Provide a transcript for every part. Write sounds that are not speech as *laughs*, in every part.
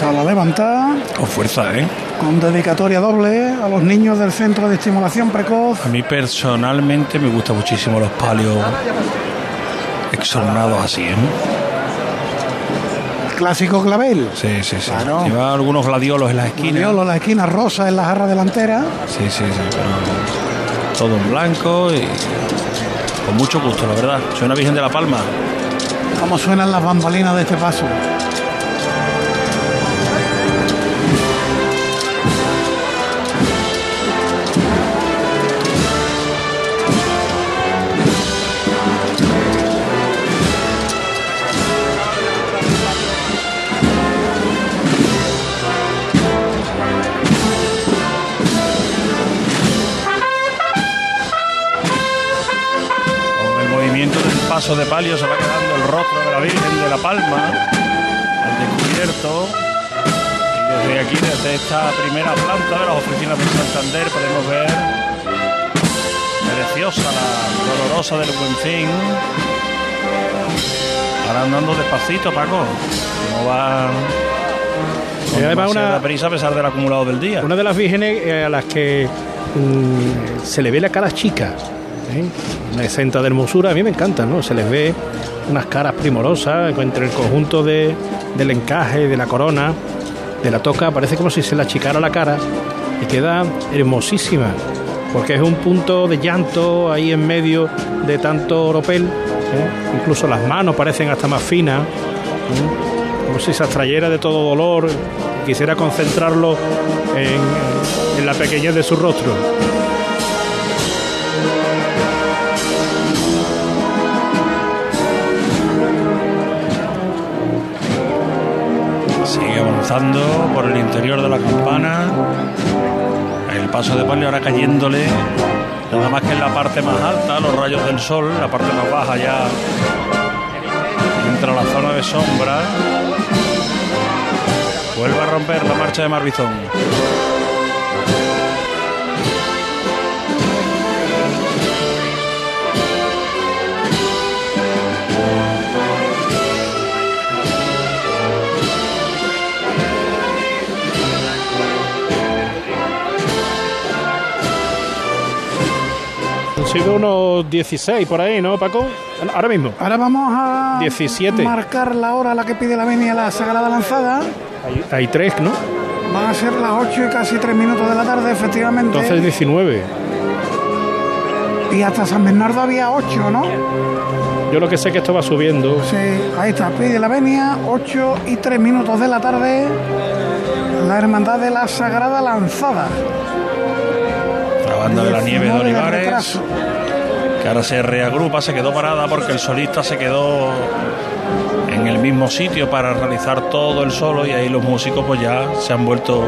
Sala levantada. Con fuerza, ¿eh? Con dedicatoria doble a los niños del Centro de Estimulación Precoz. A mí personalmente me gustan muchísimo los palios exornados así, ¿eh? Clásico clavel. Sí, sí, sí. Lleva algunos gladiolos en las esquinas. Gladiolos en las esquinas rosas en la jarra delantera. Sí, sí, sí. todo en blanco y con mucho gusto, la verdad. Soy una Virgen de la Palma. ¿Cómo suenan las bambalinas de este paso? De palio se va quedando el rostro de la Virgen de la Palma al descubierto. Y desde aquí, desde esta primera planta de las oficinas de Santander, podemos ver preciosa la dolorosa del buen fin. Ahora andando despacito, Paco. No va y además una prisa a pesar del acumulado del día. Una de las vírgenes eh, a las que mm, se le ve la cara chica ¿eh? Exenta de hermosura, a mí me encanta, ¿no? Se les ve unas caras primorosas entre el conjunto de, del encaje, de la corona, de la toca, parece como si se la achicara la cara y queda hermosísima, porque es un punto de llanto ahí en medio de tanto oropel, ¿eh? incluso las manos parecen hasta más finas, ¿eh? como si se abstrayera de todo dolor, quisiera concentrarlo en, en la pequeñez de su rostro. Por el interior de la campana. El paso de palio ahora cayéndole, nada más que en la parte más alta, los rayos del sol, la parte más baja ya entra la zona de sombra. Vuelve a romper la marcha de Marbizón. Sido unos 16 por ahí, ¿no, Paco? Ahora mismo. Ahora vamos a 17. marcar la hora a la que pide la venia la Sagrada Lanzada. Hay, hay tres, ¿no? Van a ser las 8 y casi 3 minutos de la tarde, efectivamente. Entonces 19. Y hasta San Bernardo había 8, ¿no? Yo lo que sé es que esto va subiendo. Sí, ahí está, pide la venia, 8 y 3 minutos de la tarde. La Hermandad de la Sagrada Lanzada banda de la nieve de Olivares, que ahora se reagrupa, se quedó parada porque el solista se quedó en el mismo sitio para realizar todo el solo y ahí los músicos pues ya se han vuelto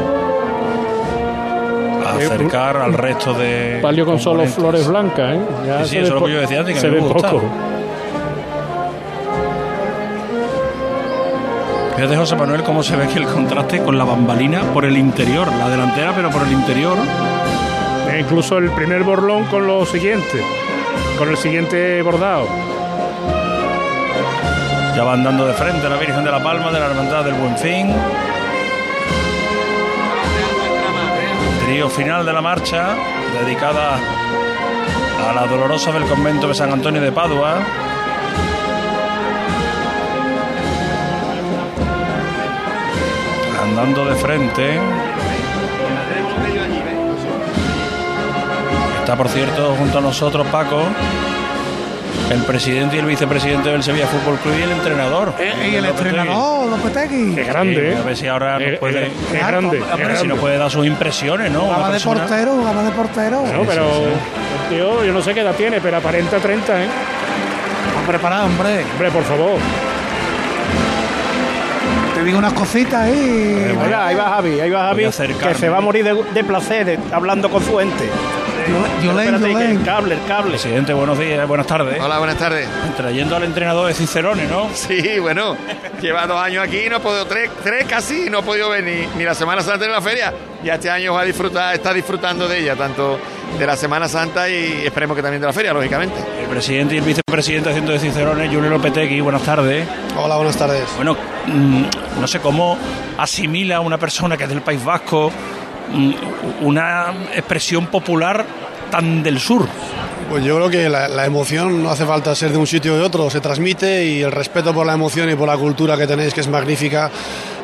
a acercar al resto de palio con solo flores blancas, ¿eh? Ya sí, eso es lo que yo decía que se ve poco. Fíjate José Manuel cómo se ve aquí el contraste con la bambalina por el interior, la delantera pero por el interior incluso el primer borlón con lo siguiente, con el siguiente bordado. Ya va andando de frente la Virgen de la Palma de la Hermandad del Buen Fin. Trío final de la marcha, dedicada a la dolorosa del convento de San Antonio de Padua. Andando de frente. Está, por cierto, junto a nosotros, Paco, el presidente y el vicepresidente del Sevilla Fútbol Club y el entrenador. Eh, y el entrenador, Lopetegui. Qué grande. a ver si ahora nos puede. Qué grande. A ver si nos puede dar sus impresiones, ¿no? Jugaba de portero, jugaba de portero. No, pero. tío, yo no sé qué edad tiene, pero aparenta 30, ¿eh? Preparado, hombre. Hombre, por favor. Te digo unas cositas ahí. Mira, ahí va Javi, ahí va Javi, que se va a morir de, de placer hablando con su ente. El cable, el cable. Presidente, buenos días, buenas tardes. Hola, buenas tardes. Trayendo al entrenador de Cicerone, ¿no? Sí, bueno, lleva dos años aquí, no he podido, tres, tres casi, no he podido ver ni, la Semana Santa ni la feria. Y este año va a disfrutar, está disfrutando de ella, tanto de la Semana Santa y esperemos que también de la feria, lógicamente. presidente y el vicepresidente haciendo de Cicerones, Julio Lopetegui, buenas tardes. Hola, buenas tardes. Bueno, mm, no sé cómo asimila una persona que es del País Vasco una expresión popular tan del sur. Pues yo creo que la, emoción no hace falta ser de un sitio o de otro, se transmite y el respeto por la emoción y por la cultura que tenéis, que es magnífica,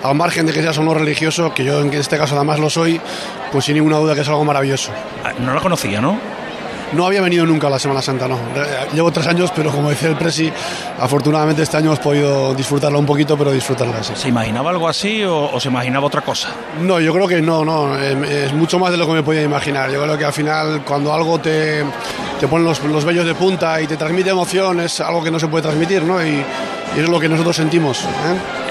al margen de que seas o no religioso, que yo en este caso además lo soy, pues sin ninguna duda que es algo maravilloso. Ah, no lo conocía, ¿no? No había venido nunca a la Semana Santa, no. Llevo tres años, pero como decía el Presi, afortunadamente este año hemos podido disfrutarla un poquito, pero disfrutarla así. ¿Se imaginaba algo así o, se imaginaba otra cosa? No, yo creo que no, no. Em, es mucho más de lo que me podía imaginar. Yo creo que al final, cuando algo te, te pone los, los vellos de punta y te transmite emoción, es algo que no se puede transmitir, ¿no? Y, y es lo que nosotros sentimos. ¿eh?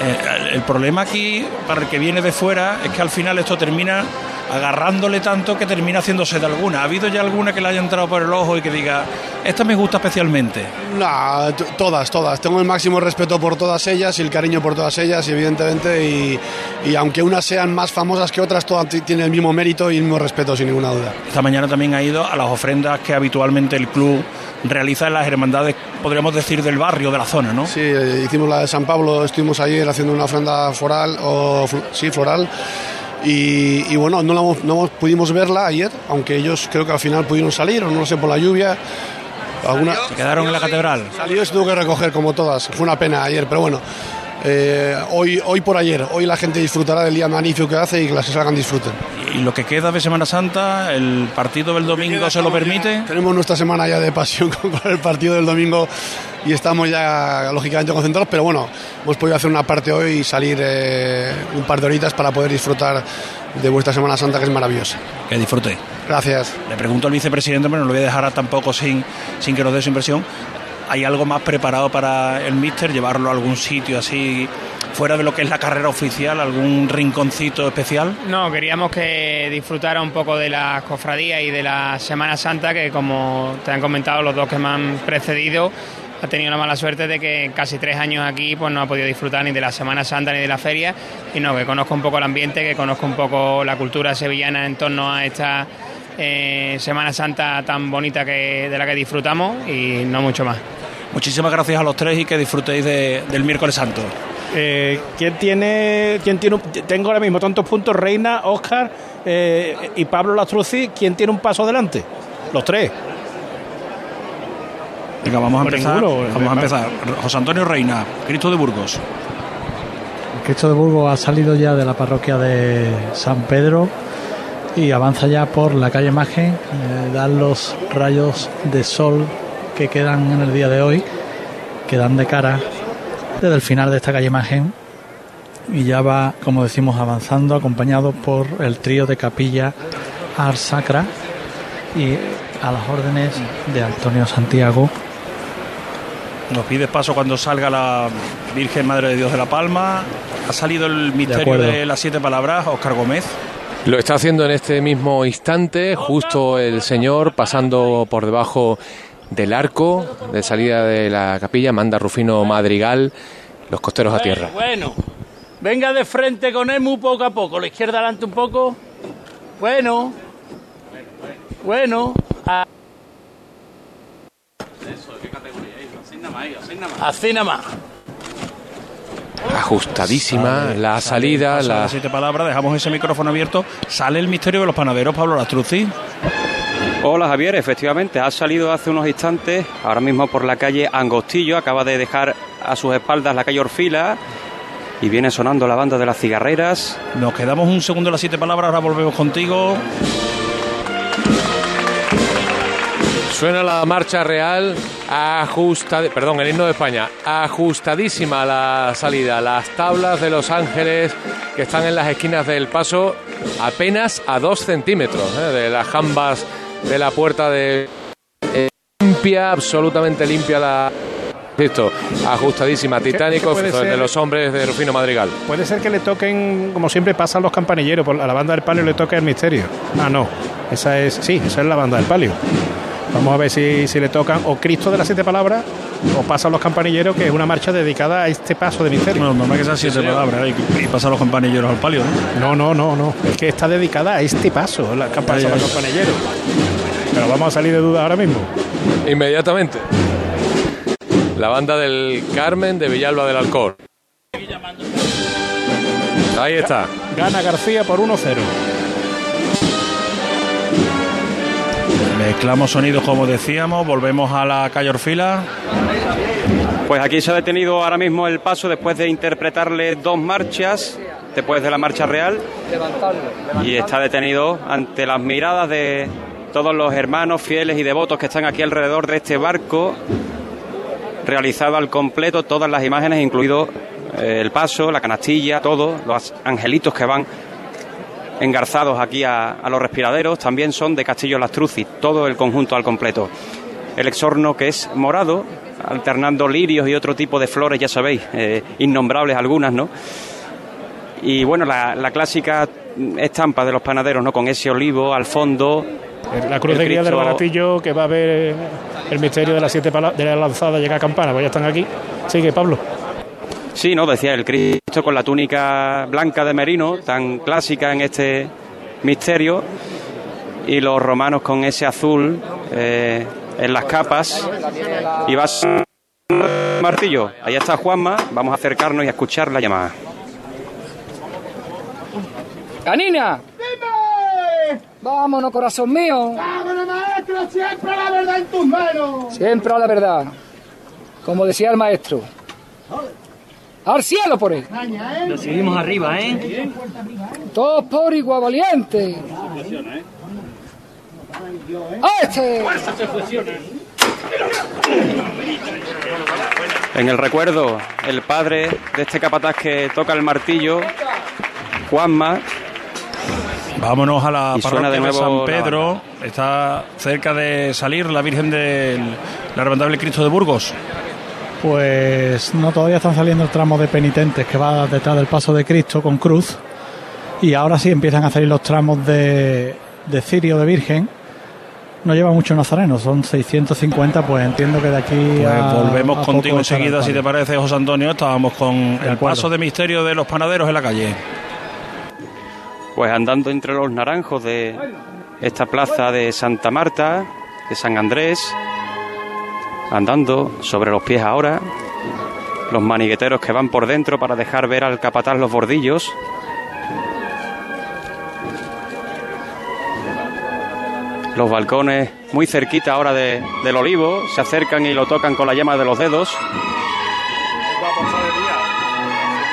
Eh, el problema aquí, para el que viene de fuera, es que al final esto termina agarrándole tanto que termina haciéndose de alguna. ¿Ha habido ya alguna que le haya entrado por el ojo y que diga, esta me gusta especialmente? No, todas, todas. Tengo el máximo respeto por todas ellas y el cariño por todas ellas, evidentemente, y, y aunque unas sean más famosas que otras, todas tienen el mismo mérito y el mismo respeto, sin ninguna duda. Esta mañana también ha ido a las ofrendas que habitualmente el club realiza en las hermandades, podríamos decir, del barrio, de la zona, ¿no? Sí, eh, hicimos la de San Pablo, estuvimos ayer haciendo una ofrenda floral, o, sí, floral y, bueno, no, no pudimos verla ayer, aunque ellos creo que al final pudieron salir, o no sé, por la lluvia. Alguna... ¿Se quedaron en la catedral? Salió y se tuvo que recoger como todas. Fue una pena ayer, pero bueno. Eh, hoy, hoy por ayer, hoy la gente disfrutará del día magnífico que hace y que las salgan disfruten. ¿Y lo que queda de Semana Santa, el partido del domingo se lo permite? tenemos nuestra semana ya de pasión *laughs* con el partido del domingo y estamos ya lógicamente concentrados, pero bueno, hemos podido hacer una parte hoy y salir eh, un par de horitas para poder disfrutar de vuestra Semana Santa, que es maravillosa. Que disfrute. Gracias. Le pregunto al vicepresidente, pero no lo voy a dejar tampoco sin, sin que nos dé su impresión. ¿Hay algo más preparado para el míster? ¿Llevarlo a algún sitio así fuera de lo que es la carrera oficial, algún rinconcito especial? No, queríamos que disfrutara un poco de la cofradía y de la Semana Santa, que como te han comentado los dos que me han precedido, ha tenido la mala suerte de que casi tres años aquí pues no ha podido disfrutar ni de la Semana Santa ni de la feria y no, que conozco un poco el ambiente, que conozco un poco la cultura sevillana en torno a esta eh, Semana Santa tan bonita que, de la que disfrutamos y no mucho más. Muchísimas gracias a los tres y que disfrutéis del miércoles santo. Eh, ¿Quién tiene, quién tiene tengo ahora mismo tantos puntos? Reina, Oscar eh, y Pablo Lastruzzi. ¿Quién tiene un paso adelante? Los tres. Venga, vamos a empezar. vamos a empezar. José Antonio Reina, Cristo de Burgos. Cristo de Burgos ha salido ya de la parroquia de San Pedro y avanza ya por la calle Imagen, eh, dan los rayos de sol que quedan en el día de hoy, que dan de cara desde el final de esta calle Imagen y ya va, como decimos, avanzando acompañado por el trío de capilla Ars Sacra y a las órdenes de Antonio Santiago nos pide paso cuando salga la Virgen Madre de Dios de la Palma. Ha salido el misterio de, las siete palabras, Oscar Gómez. Lo está haciendo en este mismo instante, justo el Señor pasando por debajo del arco de salida de la capilla, manda Rufino Madrigal, los costeros a tierra. Bueno, venga de frente con él muy poco a poco, la izquierda adelante un poco. Bueno, bueno. Así nada más. Ajustadísima la salida. Las siete palabras, dejamos ese micrófono abierto. Sale el misterio de los panaderos, Pablo Lastruzzi. Hola Javier, efectivamente, ha salido hace unos instantes, ahora mismo por la calle Angostillo, acaba de dejar a sus espaldas la calle Orfila y viene sonando la banda de las cigarreras. Nos quedamos un segundo en las siete palabras, ahora volvemos contigo. Suena la marcha real, ajustada, perdón, el himno de España, ajustadísima la salida, las tablas de Los Ángeles que están en las esquinas del paso apenas a dos centímetros ¿eh? de las jambas de la puerta de eh, limpia, absolutamente limpia la Listo, ajustadísima, titánico de los hombres de Rufino Madrigal. Puede ser que le toquen, como siempre pasan los campanilleros, a la banda del palio le toque el misterio. Ah, no, esa es, sí, esa es la banda del palio. Vamos a ver si, si le tocan o Cristo de las siete palabras o pasan los campanilleros, que es una marcha dedicada a este paso de misterio. No, no, es que sean siete palabras y, pasan los campanilleros al palio, ¿no? No, no, no, Es que está dedicada a este paso, la campana los campanilleros. Pero vamos a salir de duda ahora mismo. Inmediatamente. la banda del Carmen de Villalba del Alcor. Ahí está. Gana García por 1-0. Mezclamos sonidos como decíamos, volvemos a la calle Orfila. Pues aquí se ha detenido ahora mismo el paso después de interpretarle dos marchas, después de la marcha real. Y está detenido ante las miradas de todos los hermanos fieles y devotos que están aquí alrededor de este barco, realizado al completo, todas las imágenes, incluido eh, el paso, la canastilla, todos los angelitos que van engarzados aquí a, a los respiraderos, también son de Castillo Lastruzzi, todo el conjunto al completo. El exorno que es morado, alternando lirios y otro tipo de flores, ya sabéis, eh, innombrables algunas, ¿no? Y bueno, la, la clásica estampa de los panaderos, ¿no? Con ese olivo al fondo. La cruz de guía del baratillo que va a ver el misterio de las siete de la lanzada llega a campana, pues ya están aquí. Sigue Pablo. Sí, no, decía el Cristo con la túnica blanca de merino, tan clásica en este misterio, y los romanos con ese azul eh, en las capas. Y vas martillo. Ahí está Juanma, vamos a acercarnos y a escuchar la llamada. ¡Canina! Vámonos, corazón mío. ¡Vámonos, maestro! ¡Siempre la verdad en tus manos! Siempre a la verdad. Como decía el maestro. ¡Al cielo por él! Lo seguimos arriba, ¿eh? Todos por igual valiente. ¡A este! En el recuerdo, el padre de este capataz que toca el martillo, Juanma. Vámonos a la parroquia de de, nuevo San Pedro. Está cerca de salir la Virgen del la Hermandad del Cristo de Burgos. Pues no, todavía están saliendo el tramo de penitentes que va detrás del paso de Cristo con cruz. Y ahora sí empiezan a salir los tramos de, de Cirio de Virgen. No lleva mucho nazareno, son 650, pues entiendo que de aquí Pues a. volvemos a contigo enseguida, si te parece, José Antonio. Estábamos con el paso de misterio de los panaderos en la calle. Pues andando entre los naranjos de esta plaza de Santa Marta, de San Andrés, andando sobre los pies ahora, los manigueteros que van por dentro para dejar ver al capataz los bordillos. Los balcones muy cerquita ahora de- del olivo, se acercan y lo tocan con la yema de los dedos.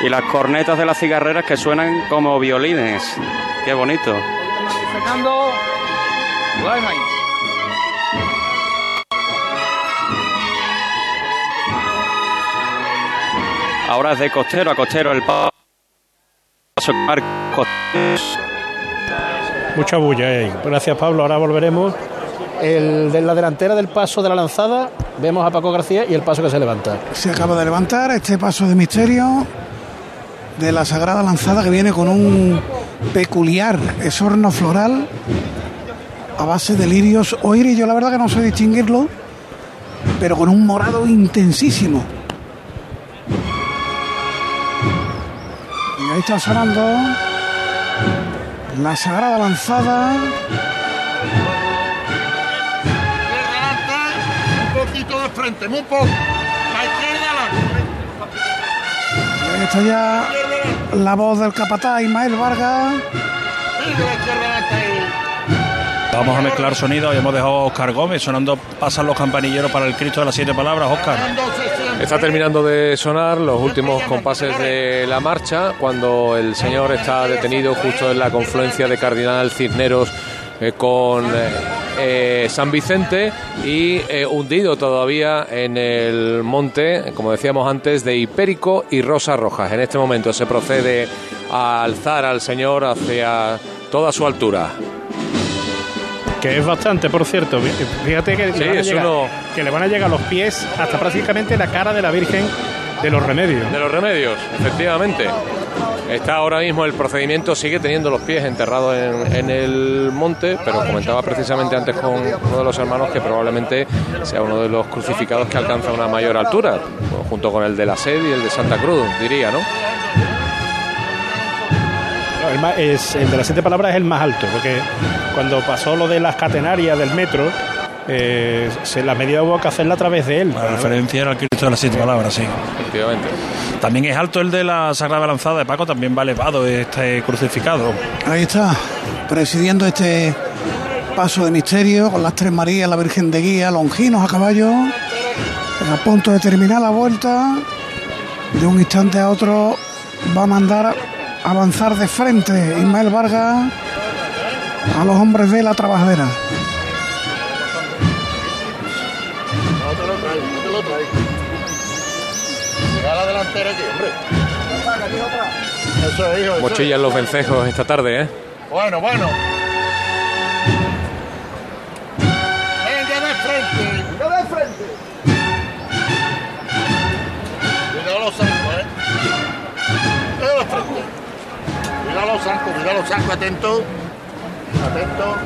Y las cornetas de las cigarreras que suenan como violines. Qué bonito. Ahora es de costero a costero el paso. Mucha bulla ahí. Gracias, Pablo. Ahora volveremos. El de la delantera del paso de la lanzada, vemos a Paco García y el paso que se levanta. Se acaba de levantar este paso de misterio de la Sagrada Lanzada que viene con un peculiar esorno floral a base de lirios o iris. Yo la verdad que no sé distinguirlo, pero con un morado intensísimo. Ahí está sonando la Sagrada Lanzada. Un poquito de frente, muy poco. La izquierda ahí está ya la voz del capataz Ismael Vargas. Vamos a mezclar sonidos y hemos dejado a Oscar Gómez sonando. Pasan los campanilleros para el Cristo de las siete palabras. Oscar. Está terminando de sonar los últimos compases de la marcha cuando el señor está detenido justo en la confluencia de Cardinal Cisneros eh, con eh, eh, San Vicente y eh, hundido todavía en el monte, como decíamos antes, de Hipérico y Rosa Rojas. En este momento se procede a alzar al señor hacia toda su altura. Que es bastante, por cierto. Fíjate que, Sí, le van a es llegar, uno- que le van a llegar los pies hasta prácticamente la cara de la Virgen de los remedios. De los remedios, efectivamente. Está ahora mismo el procedimiento, sigue teniendo los pies enterrados en, en el monte, pero comentaba precisamente antes con uno de los hermanos que probablemente sea uno de los crucificados que alcanza una mayor altura, junto con el de la sed y el de Santa Cruz, diría, ¿no? El, más- es, el de las siete palabras es el más alto, porque cuando pasó lo de las catenarias del metro, eh, se, la medida hubo que hacerla a través de él. La referencia era al Cristo de las siete palabras, sí. Efectivamente. También es alto el de la Sagrada Lanzada de Paco, también va elevado este crucificado. Ahí está, presidiendo este paso de misterio con las tres Marías, la Virgen de Guía, Longinos a caballo, a punto de terminar la vuelta. De un instante a otro va a mandar avanzar de frente Ismael Vargas a los hombres de la trabajadera. No te lo traigo, no te lo traigo. Llega la delantera aquí, hombre. Eso es, hijo. eso Mochillan los vencejos esta tarde, ¿eh? Bueno, bueno. Cuidado los zancos, cuidado los zancos, atento. Atento.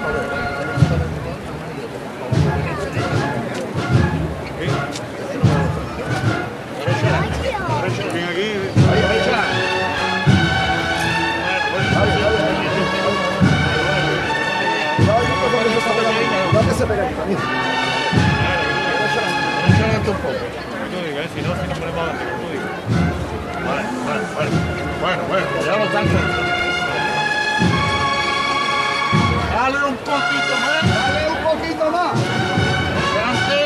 Ven aquí. Ahí, ahí está. Bueno, bueno, ya lo están Dale un poquito más. Dale un poquito más. Adelante.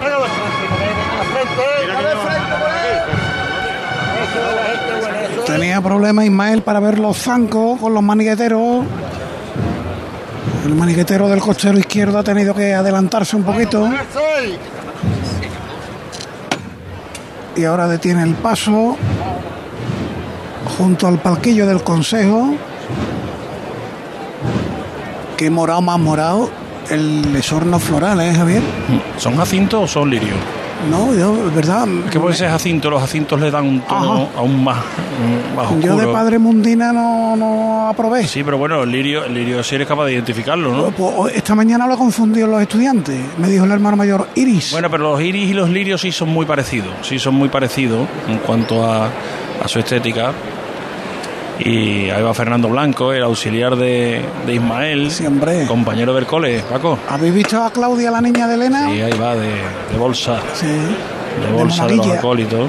Bueno, frente, frente. Frente, por ahí. Eso. Tenía problemas Ismael para ver los zancos con los maniqueteros. El maniquetero del costero izquierdo ha tenido que adelantarse un poquito y ahora detiene el paso junto al palquillo del consejo. Que morado más morado el esorno floral, ¿eh, Javier? ¿Son jacintos o son lirios? No, yo, es verdad. Que puede ser jacinto, los jacintos le dan un tono aún más, mm, más Yo oscuro. de padre mundina no, no aprobé. Sí, pero bueno, el lirio, el lirio sí eres capaz de identificarlo, ¿no? Pues, pues, esta mañana lo confundió los estudiantes. Me dijo el hermano mayor, Iris. Bueno, pero los iris y los lirios sí son muy parecidos, sí son muy parecidos en cuanto a, a su estética. Y ahí va Fernando Blanco, el auxiliar de, de Ismael, compañero del cole, Paco. ¿Habéis visto a Claudia, la niña de Elena? Y ahí va de, de bolsa, Sí. de bolsa de, los acólitos.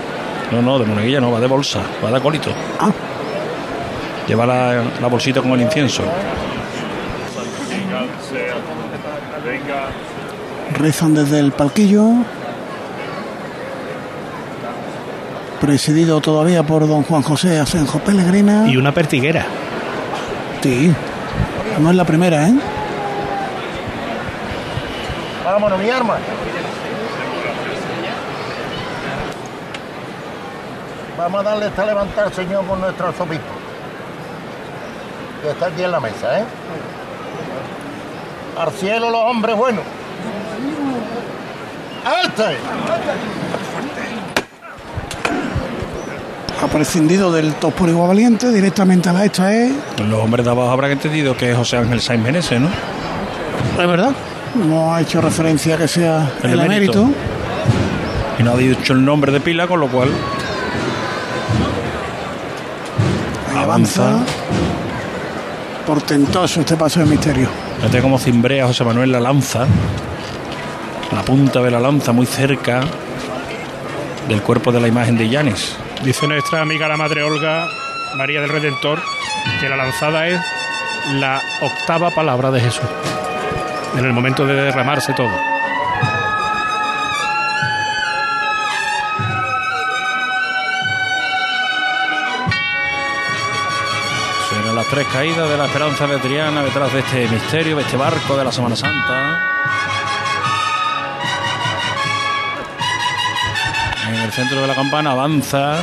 No, no, de monaguilla no, va de bolsa, va de acólito. Ah. Lleva la, la bolsita con el incienso. Rezan desde el palquillo. Presidido todavía por don Juan José Asenjo Pellegrina. Y una pertiguera. Sí. No es la primera, ¿eh? Vámonos, mi arma. Vamos a darle esta levantada al Señor con nuestro arzobispo. Que está aquí en la mesa, ¿eh? Al cielo los hombres buenos. ¡Este! Ha prescindido del top igual valiente directamente a la esta es. Los hombres de abajo habrán entendido que es José Ángel Sainz Menezes, ¿no? Es verdad. No ha hecho referencia a que sea El el, emérito. emérito. Y no ha dicho el nombre de pila, con lo cual avanza. Portentoso este paso de misterio. Fíjate cómo cimbrea José Manuel la lanza. La punta de la lanza muy cerca del cuerpo de la imagen de Yanis. Dice nuestra amiga la Madre Olga, María del Redentor, que la lanzada es la octava palabra de Jesús. En el momento de derramarse todo. Suenan las tres caídas de la esperanza de Triana detrás de este misterio, de este barco de la Semana Santa. Centro de la campana avanza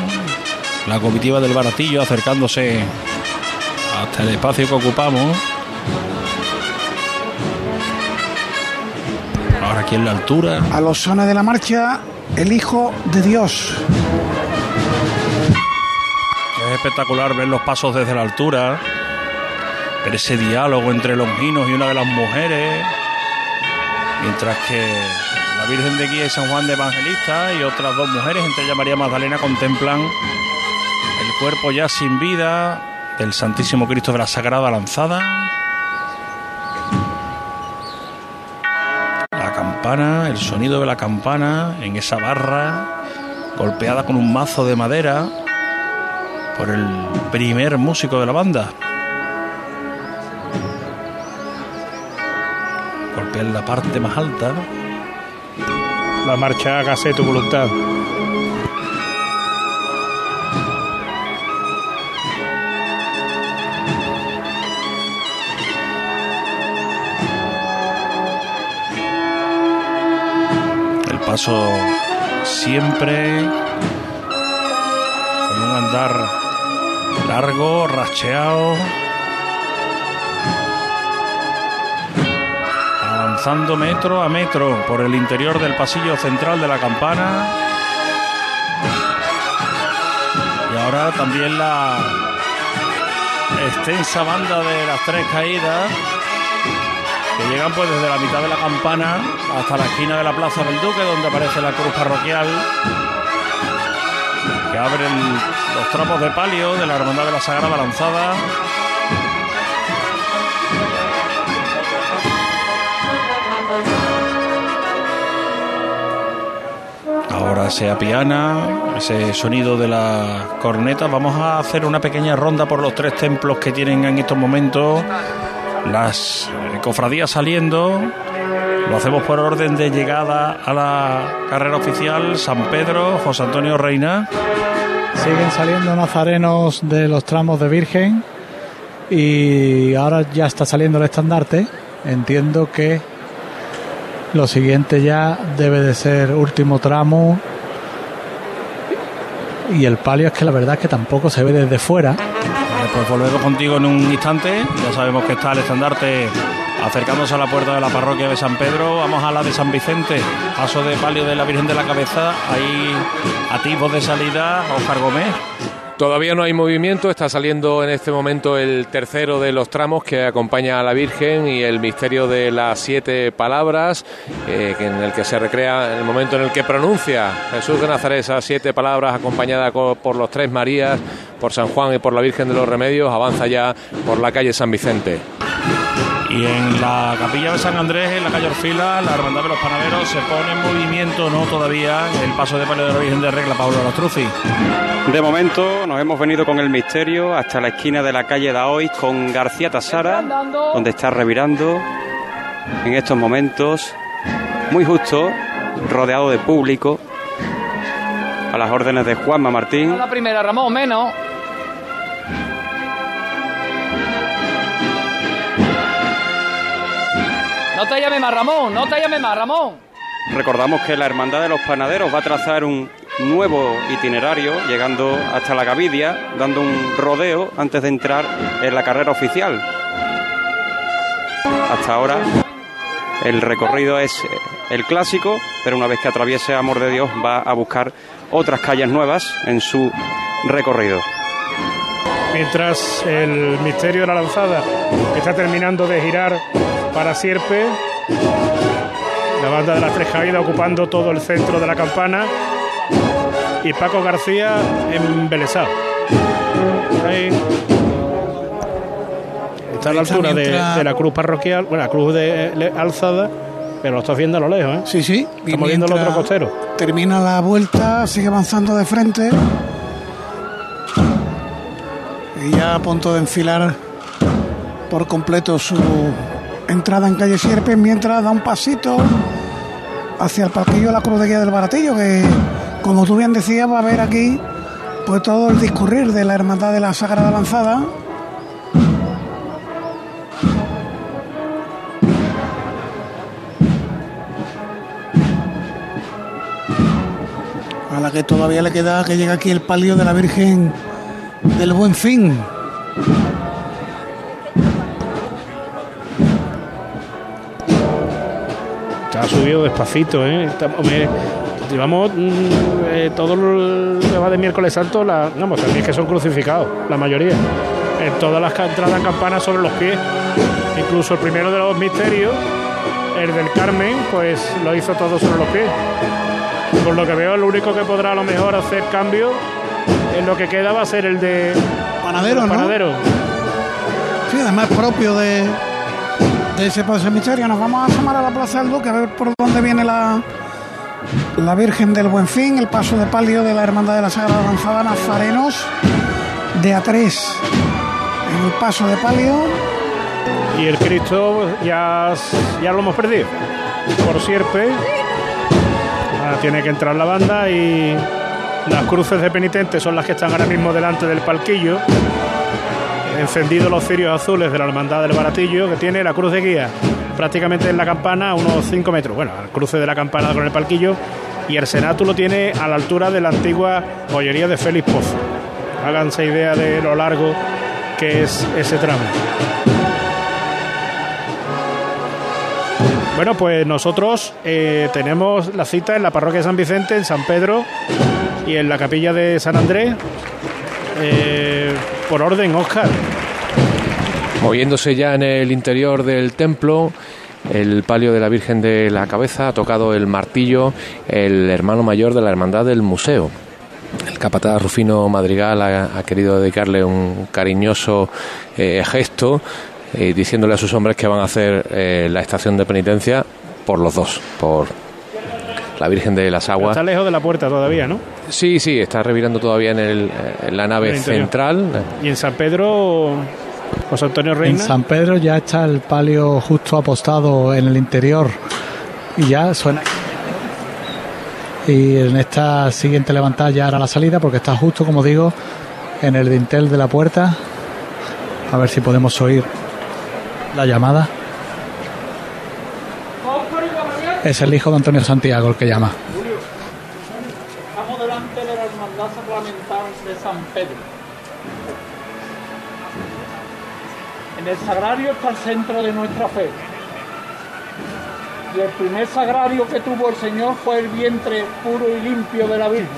la comitiva del baratillo acercándose hasta el espacio que ocupamos. Ahora aquí en la altura. A los sones de la marcha, el Hijo de Dios. Es espectacular ver los pasos desde la altura, ver ese diálogo entre Longinos y una de las mujeres, mientras que la Virgen de Guía y San Juan de Evangelista y otras dos mujeres, entre ellas María Magdalena, contemplan el cuerpo ya sin vida del Santísimo Cristo de la Sagrada Lanzada. La campana, el sonido de la campana en esa barra golpeada con un mazo de madera por el primer músico de la banda. Golpea en la parte más alta. La marcha Hágase tu voluntad. El paso siempre con un andar largo, racheado, avanzando metro a metro por el interior del pasillo central de la campana. Y ahora también la extensa banda de las tres caídas que llegan pues desde la mitad de la campana hasta la esquina de la Plaza del Duque donde aparece la cruz parroquial que abren los trapos de palio de la Hermandad de la Sagrada Lanzada. Ahora se apiana ese sonido de la corneta. Vamos a hacer una pequeña ronda por los tres templos que tienen en estos momentos las cofradías saliendo. Lo hacemos por orden de llegada a la carrera oficial. San Pedro, José Antonio Reina. Siguen saliendo nazarenos de los tramos de Virgen y ahora ya está saliendo el estandarte. Entiendo que lo siguiente ya debe de ser último tramo y el palio es que la verdad es que tampoco se ve desde fuera. Pues volvemos contigo en un instante. Ya sabemos que está el estandarte acercándose a la puerta de la parroquia de San Pedro. Vamos a la de San Vicente, paso de palio de la Virgen de la Cabeza. Ahí atisbos de salida, Oscar Gómez. Todavía no hay movimiento, está saliendo en este momento el tercero de los tramos que acompaña a la Virgen y el misterio de las siete palabras, eh, en el que se recrea el momento en el que pronuncia Jesús de Nazaret esas siete palabras acompañada por los tres Marías, por San Juan y por la Virgen de los Remedios, avanza ya por la calle San Vicente. Y en la capilla de San Andrés, en la calle Orfila, la Hermandad de los Panaderos se pone en movimiento, no todavía, el paso de palio de la Virgen de Regla, Pablo Lastruzzi. De momento nos hemos venido con el misterio hasta la esquina de la calle Daois con García Tasara, donde está revirando en estos momentos, muy justo, rodeado de público, a las órdenes de Juanma Martín. La primera, Ramón, menos. No te llame más, Ramón, no te llame más, Ramón. Recordamos que la Hermandad de los Panaderos va a trazar un nuevo itinerario, llegando hasta la Gavidia, dando un rodeo antes de entrar en la carrera oficial. Hasta ahora el recorrido es el clásico, pero una vez que atraviese Amor de Dios va a buscar otras calles nuevas en su recorrido. Mientras el misterio de la lanzada está terminando de girar para Sierpe, la banda de la Tres Caídas ocupando todo el centro de la campana y Paco García embelesado. Ahí. Está a la altura de, de la cruz parroquial, bueno, la cruz de, de alzada, pero lo estás viendo a lo lejos, ¿eh? Sí, sí. Estamos viendo el otro costero. Termina la vuelta, sigue avanzando de frente. Y ya a punto de enfilar por completo su entrada en calle Sierpe, mientras da un pasito hacia el palquillo de la Cruz de Guía del Baratillo, que como tú bien decías, va a ver aquí pues todo el discurrir de la Hermandad de la Sagrada Lanzada. A la que todavía le queda que llega aquí el palio de la Virgen del Buen Fin. Está subido despacito, ¿eh? Estamos- llevamos mm, eh, todo el va de miércoles santo, la, vamos, también es que son crucificados, la mayoría. En todas las entradas en campana sobre los pies. Incluso el primero de los misterios, el del Carmen, pues lo hizo todo sobre los pies. Por lo que veo, lo único que podrá a lo mejor hacer cambio en lo que queda va a ser el de Panadero, el ¿no? panadero. Sí, además propio de, de ese paso misterio. Nos vamos a asomar a la Plaza del Duque a ver por dónde viene la, la Virgen del Buen Fin, el paso de palio de la Hermandad de la Sagrada Lanzada Nazarenos de A3 en el paso de palio. Y el Cristo ya, ya lo hemos perdido. Por sierpe. Tiene que entrar la banda y las cruces de penitentes son las que están ahora mismo delante del palquillo. Encendidos los cirios azules de la Hermandad del Baratillo, que tiene la cruz de guía prácticamente en la campana a unos 5 metros. Bueno, al cruce de la campana con el palquillo. Y el Senato lo tiene a la altura de la antigua joyería de Félix Pozo. Háganse idea de lo largo que es ese tramo. Bueno, pues nosotros eh, tenemos la cita en la parroquia de San Vicente, en San Pedro y en la capilla de San Andrés. Eh, por orden, Oscar. Moviéndose ya en el interior del templo, el palio de la Virgen de la Cabeza ha tocado el martillo el hermano mayor de la Hermandad del Museo. El capataz Rufino Madrigal ha, querido dedicarle un cariñoso eh, gesto eh, diciéndole a sus hombres que van a hacer eh, la estación de penitencia por los dos, por la Virgen de las Aguas. está lejos de la puerta todavía, ¿no? Sí, sí, está revirando todavía en, el, en la nave central. ¿Y en San Pedro, José Antonio Reina? En San Pedro ya está el palio justo apostado en el interior y ya suena. Y en esta siguiente levantada ya hará la salida porque está justo, como digo, en el dintel de la puerta. A ver si podemos oír la llamada. Es el hijo de Antonio Santiago el que llama. Estamos delante de la hermandad sacramental de San Pedro. En el sagrario está el centro de nuestra fe. Y el primer sagrario que tuvo el Señor fue el vientre puro y limpio de la Virgen.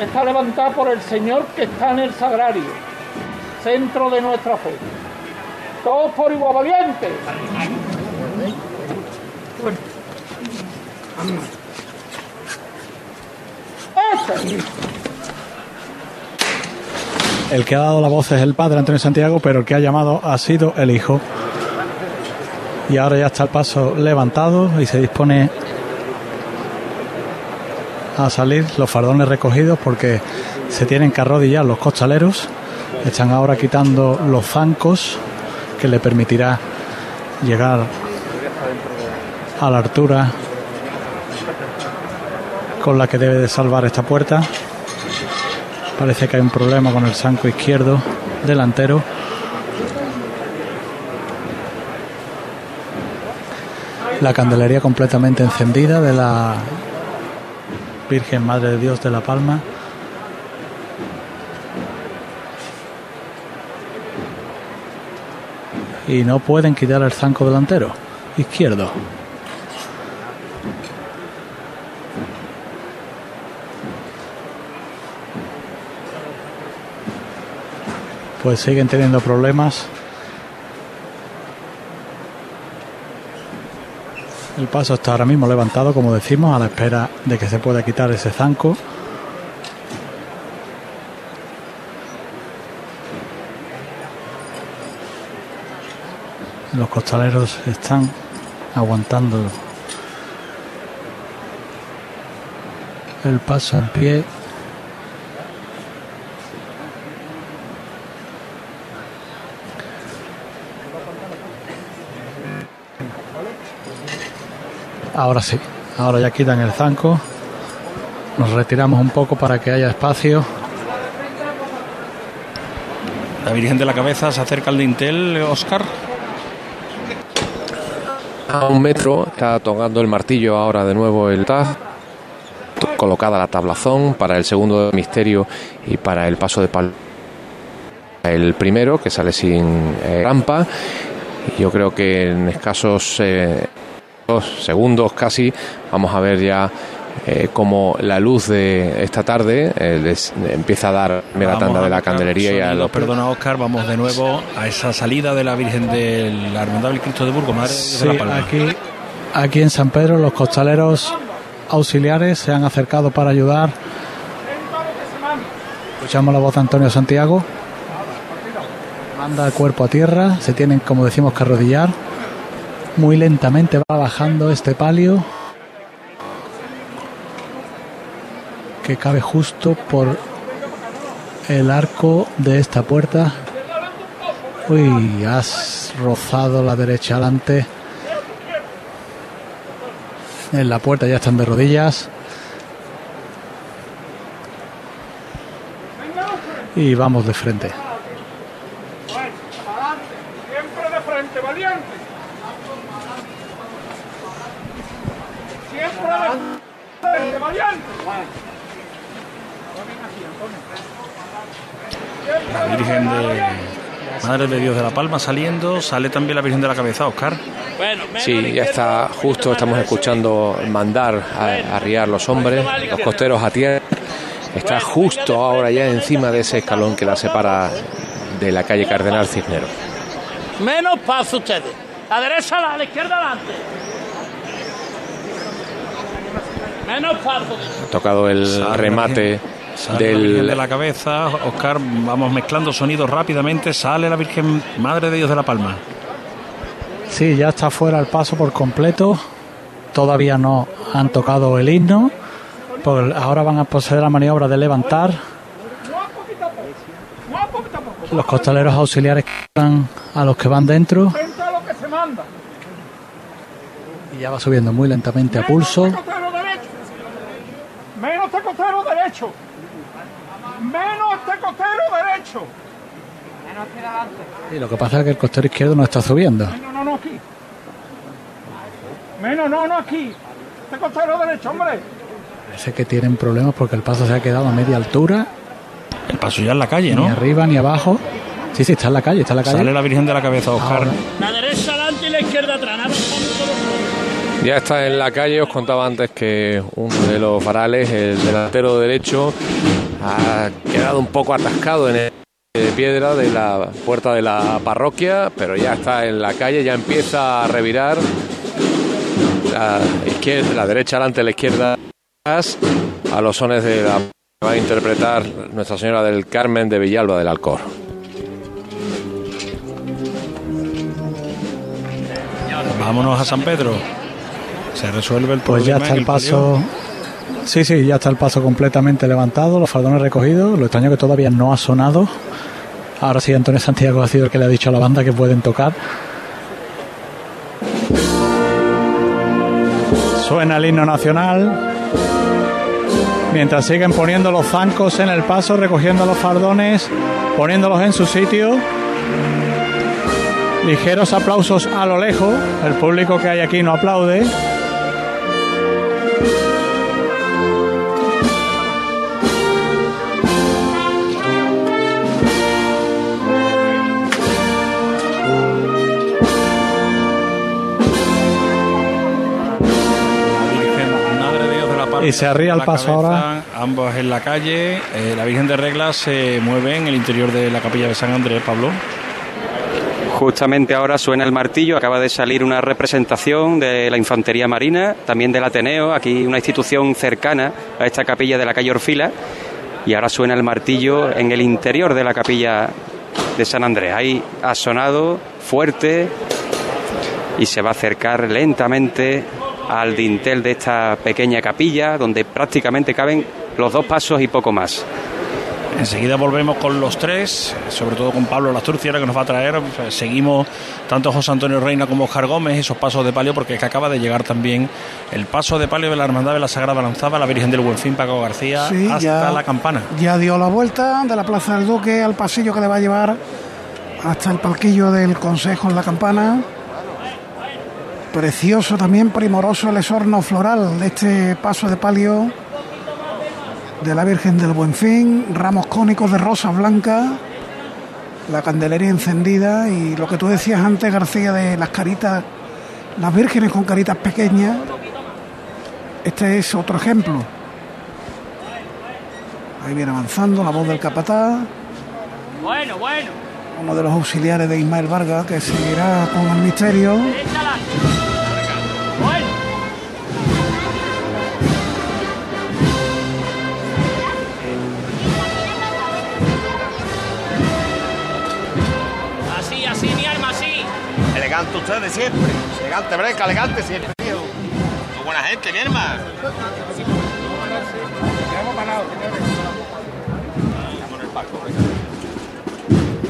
Está levantada por el Señor que está en el sagrario centro de nuestra fe. Todos por igual valientes. El que ha dado la voz es el padre Antonio Santiago, pero el que ha llamado ha sido el hijo. Y ahora ya está el paso levantado y se dispone a salir los fardones recogidos porque se tienen que arrodillar los costaleros están ahora quitando los zancos que le permitirá llegar a la altura con la que debe de salvar esta puerta. Parece que hay un problema con el zanco izquierdo delantero. La candelería completamente encendida de la Virgen Madre de Dios de la Palma. y no pueden quitar el zanco delantero izquierdo. Pues siguen teniendo problemas. El paso está ahora mismo levantado, como decimos, a la espera de que se pueda quitar ese zanco. Los costaleros están aguantando el paso en pie. Ahora sí, ahora ya quitan el zanco. Nos retiramos un poco para que haya espacio. La Virgen de la Cabeza se acerca al dintel, Oscar a un metro, está tocando el martillo ahora de nuevo el Taz, colocada la tablazón para el segundo misterio y para el paso de pal. El primero, que sale sin eh, rampa, yo creo que en escasos eh, dos segundos casi vamos a ver ya eh, como la luz de esta tarde eh, empieza a dar mega tanda de la candelería y a los... Perdona Oscar, vamos de nuevo a esa salida de la Virgen del del Cristo de Burgos, Madre de la Palma. Aquí, aquí en San Pedro los costaleros auxiliares se han acercado para ayudar. Escuchamos la voz de Antonio Santiago. Manda el cuerpo a tierra, se tienen, como decimos, que arrodillar. Muy lentamente va bajando este palio que cabe justo por el arco de esta puerta. Uy, has rozado la derecha adelante. En la puerta ya están de rodillas. Y vamos de frente. Siempre de frente, valiente. Siempre de frente, valiente. La Virgen de Madre de Dios de la Palma saliendo, sale también la Virgen de la Cabeza, Oscar. Sí, ya está justo, estamos escuchando mandar a, arriar los hombres, los costeros a tierra. Está justo ahora ya encima de ese escalón que la separa de la calle Cardenal Cisneros. Menos paso ustedes. La derecha, a la izquierda, adelante. Menos paso. Ha tocado el la remate La Virgen del de la Cabeza, Oscar, vamos mezclando sonidos rápidamente, sale la Virgen Madre de Dios de la Palma. Sí, ya está fuera el paso por completo. Todavía no han tocado el himno. Pues ahora van a proceder a la maniobra de levantar. Los costaleros auxiliares van a los que van dentro. Y ya va subiendo muy lentamente a pulso. Menos este costero derecho. Menos este costero derecho. Menos este adelante. Y lo que pasa es que el costero izquierdo no está subiendo. No, no, no, aquí. Menos, no, no, aquí. Este costero derecho, hombre. Parece que tienen problemas porque el paso se ha quedado a media altura. El paso ya en la calle, Ni ¿no? arriba ni abajo. Sí, sí, está en la calle, está en la calle. Sale la Virgen de la Cabeza, Oscar. La derecha adelante y la izquierda atrás. Ya está en la calle, os contaba antes que uno de los varales, el delantero derecho, ha quedado un poco atascado en el de piedra de la puerta de la parroquia, pero ya está en la calle, ya empieza a revirar la izquierda, la derecha adelante, la izquierda atrás, a los sones de la que va a interpretar Nuestra Señora del Carmen de Villalba del Alcor. Vámonos a San Pedro. Se resuelve el Pues problema. ya está el paso. Sí, sí, ya está el paso completamente levantado, los faldones recogidos. Lo extraño que todavía no ha sonado. Ahora sí, Antonio Santiago ha sido el que le ha dicho a la banda que pueden tocar. Suena el himno nacional. Mientras siguen poniendo los zancos en el paso, recogiendo los faldones, poniéndolos en su sitio. Ligeros aplausos a lo lejos. El público que hay aquí no aplaude. Y se arría el paso cabeza, ahora. Ambos en la calle. Eh, la Virgen de Regla se mueve en el interior de la capilla de San Andrés, Pablo. Justamente ahora suena el martillo, acaba de salir una representación de la Infantería Marina, también del Ateneo, aquí una institución cercana a esta capilla de la calle Orfila, y ahora suena el martillo en el interior de la capilla de San Andrés. Ahí ha sonado fuerte y se va a acercar lentamente al dintel de esta pequeña capilla, donde prácticamente caben los dos pasos y poco más. Enseguida volvemos con los tres, sobre todo con Pablo Lasturciera que nos va a traer. Seguimos tanto José Antonio Reina como Oscar Gómez, esos pasos de palio, porque es que acaba de llegar también el paso de palio de la Hermandad de la Sagrada Lanzada, la Virgen del Buenfín, Paco García, Sí, hasta ya. la campana. Ya dio la vuelta de la Plaza del Duque al pasillo que le va a llevar hasta el palquillo del Consejo en la Campana. Precioso también, primoroso el esorno floral de este paso de palio de la Virgen del Buenfín, ramos cónicos de rosa blanca, la candelería encendida y lo que tú decías antes, García, de las caritas, las vírgenes con caritas pequeñas. Este es otro ejemplo. Ahí viene avanzando la voz del capataz, Bueno, bueno. uno de los auxiliares de Ismael Vargas que seguirá con el misterio. Elegante ustedes siempre. Elegante, breca, elegante siempre, tío. Muy buena gente, mi hermano.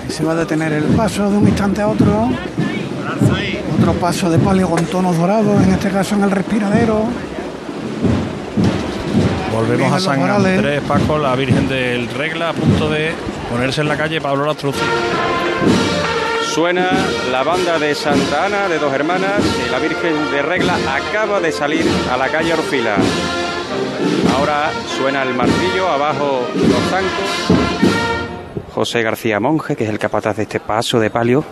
Ahí se va a detener el paso de un instante a otro. Otro paso de palio con tonos dorados, en este caso en el respiradero. Volvemos a San. Andrés, Paco, la Virgen del Regla, a punto de ponerse en la calle Pablo Lastrucci. Suena la banda de Santa Ana de dos hermanas y la Virgen de Regla acaba de salir a la calle Orfila. Ahora suena el martillo, abajo los zancos. José García Monje, que es el capataz de este paso de palio,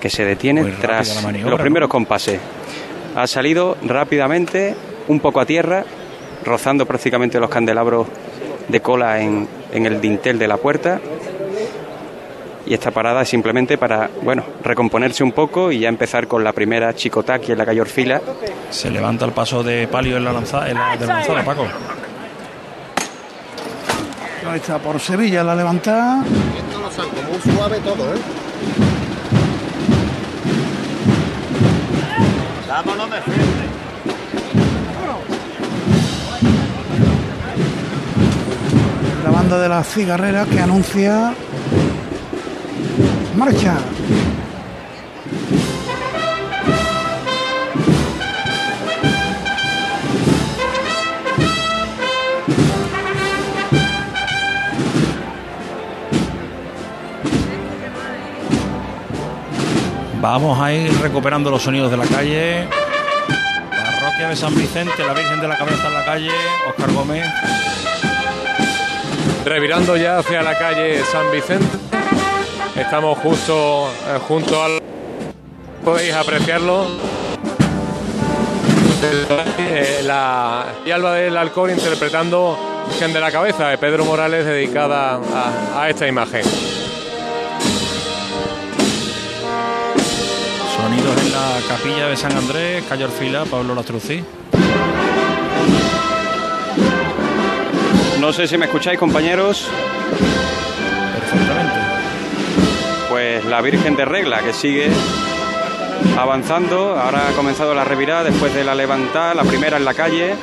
que se detiene Muy tras maniobra, los ¿no? primeros compases. Ha salido rápidamente, un poco a tierra, rozando prácticamente los candelabros de cola en, en el dintel de la puerta. Y esta parada es simplemente para, bueno, recomponerse un poco y ya empezar con la primera chicotá aquí en la calle Orfila. Se levanta el paso de palio en la lanzada, en la de lanzada, Paco. Ahí está por Sevilla la levantada. Esto lo saco muy suave todo, ¿eh? Vámonos de frente. La banda de las cigarreras que anuncia marcha. Vamos a ir recuperando los sonidos de la calle. Parroquia de San Vicente, la Virgen de la Cabeza en la calle, Oscar Gómez. Revirando ya hacia la calle San Vicente. Estamos justo eh, junto al. Podéis apreciarlo. Eh, la y Alba del Alcor interpretando Virgen de la Cabeza de Pedro Morales dedicada a, a esta imagen. Sonidos en la capilla de San Andrés, calle Orfila, Pablo Lastrucci. No sé si me escucháis, compañeros. Perfectamente. Pues la Virgen de Regla que sigue avanzando. Ahora ha comenzado la revirada después de la levantada, la primera en la calle.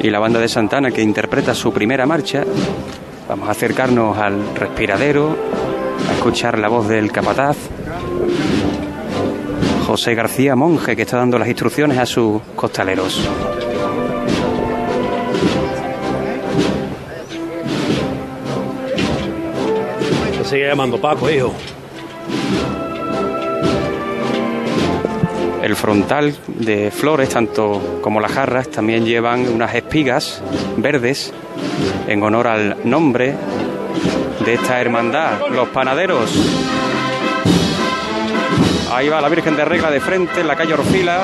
Y la banda de Santana que interpreta su primera marcha. Vamos a acercarnos al respiradero, a escuchar la voz del capataz. José García Monje que está dando las instrucciones a sus costaleros. Sigue llamando Paco, hijo. El frontal de flores, tanto como las jarras, también llevan unas espigas verdes en honor al nombre de esta hermandad, los panaderos. Ahí va la Virgen de Regla de frente en la calle Orfila,